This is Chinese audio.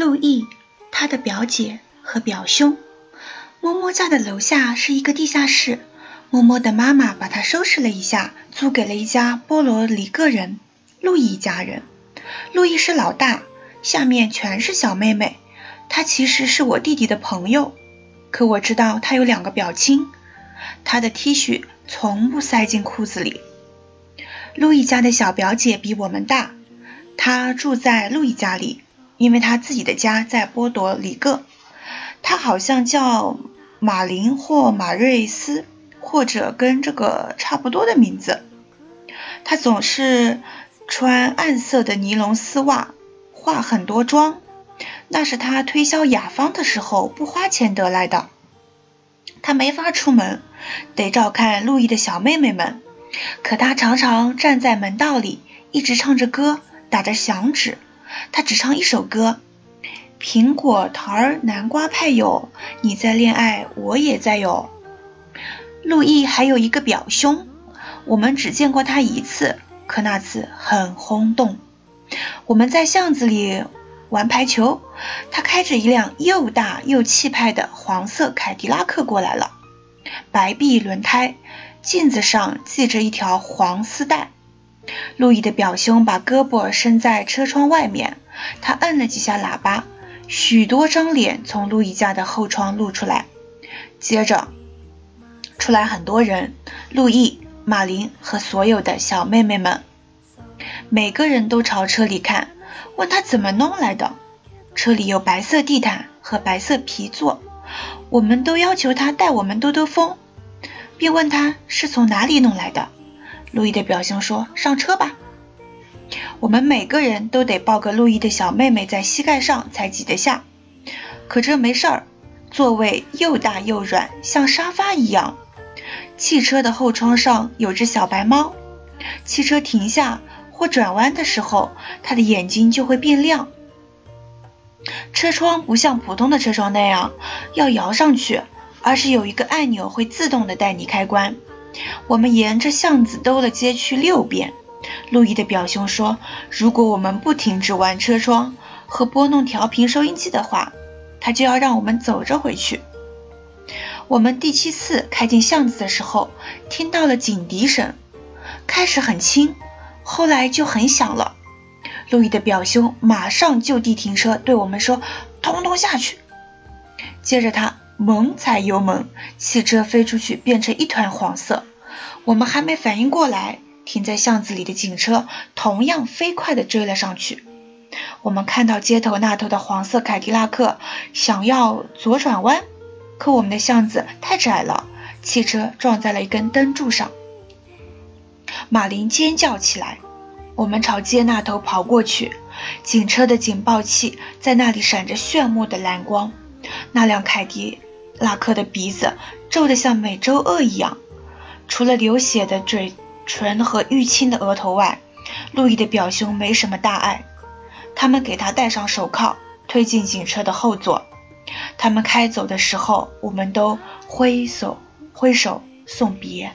陆毅、他的表姐和表兄。摸摸家的楼下是一个地下室，摸摸的妈妈把它收拾了一下，租给了一家波罗里各人——路易一家人。路易是老大，下面全是小妹妹。他其实是我弟弟的朋友，可我知道他有两个表亲。他的 T 恤从不塞进裤子里。路易家的小表姐比我们大，她住在路易家里，因为他自己的家在波多里各。他好像叫。马林或马瑞斯，或者跟这个差不多的名字。他总是穿暗色的尼龙丝袜，化很多妆，那是他推销雅芳的时候不花钱得来的。他没法出门，得照看路易的小妹妹们，可他常常站在门道里，一直唱着歌，打着响指。他只唱一首歌。苹果、桃儿、南瓜派有，你在恋爱，我也在哟。路易还有一个表兄，我们只见过他一次，可那次很轰动。我们在巷子里玩排球，他开着一辆又大又气派的黄色凯迪拉克过来了，白壁轮胎，镜子上系着一条黄丝带。路易的表兄把胳膊伸在车窗外面，他摁了几下喇叭。许多张脸从路易家的后窗露出来，接着出来很多人，路易、马林和所有的小妹妹们，每个人都朝车里看，问他怎么弄来的。车里有白色地毯和白色皮座，我们都要求他带我们兜兜风，并问他是从哪里弄来的。路易的表兄说：“上车吧。”我们每个人都得抱个路易的小妹妹在膝盖上才挤得下，可这没事儿，座位又大又软，像沙发一样。汽车的后窗上有只小白猫，汽车停下或转弯的时候，它的眼睛就会变亮。车窗不像普通的车窗那样要摇上去，而是有一个按钮会自动的带你开关。我们沿着巷子兜了街区六遍。路易的表兄说：“如果我们不停止玩车窗和拨弄调频收音机的话，他就要让我们走着回去。”我们第七次开进巷子的时候，听到了警笛声，开始很轻，后来就很响了。路易的表兄马上就地停车，对我们说：“通通下去！”接着他猛踩油门，汽车飞出去，变成一团黄色。我们还没反应过来。停在巷子里的警车同样飞快地追了上去。我们看到街头那头的黄色凯迪拉克想要左转弯，可我们的巷子太窄了，汽车撞在了一根灯柱上。马林尖叫起来。我们朝街那头跑过去，警车的警报器在那里闪着炫目的蓝光。那辆凯迪拉克的鼻子皱得像美洲鳄一样，除了流血的嘴。唇和淤青的额头外，路易的表兄没什么大碍。他们给他戴上手铐，推进警车的后座。他们开走的时候，我们都挥手挥手送别。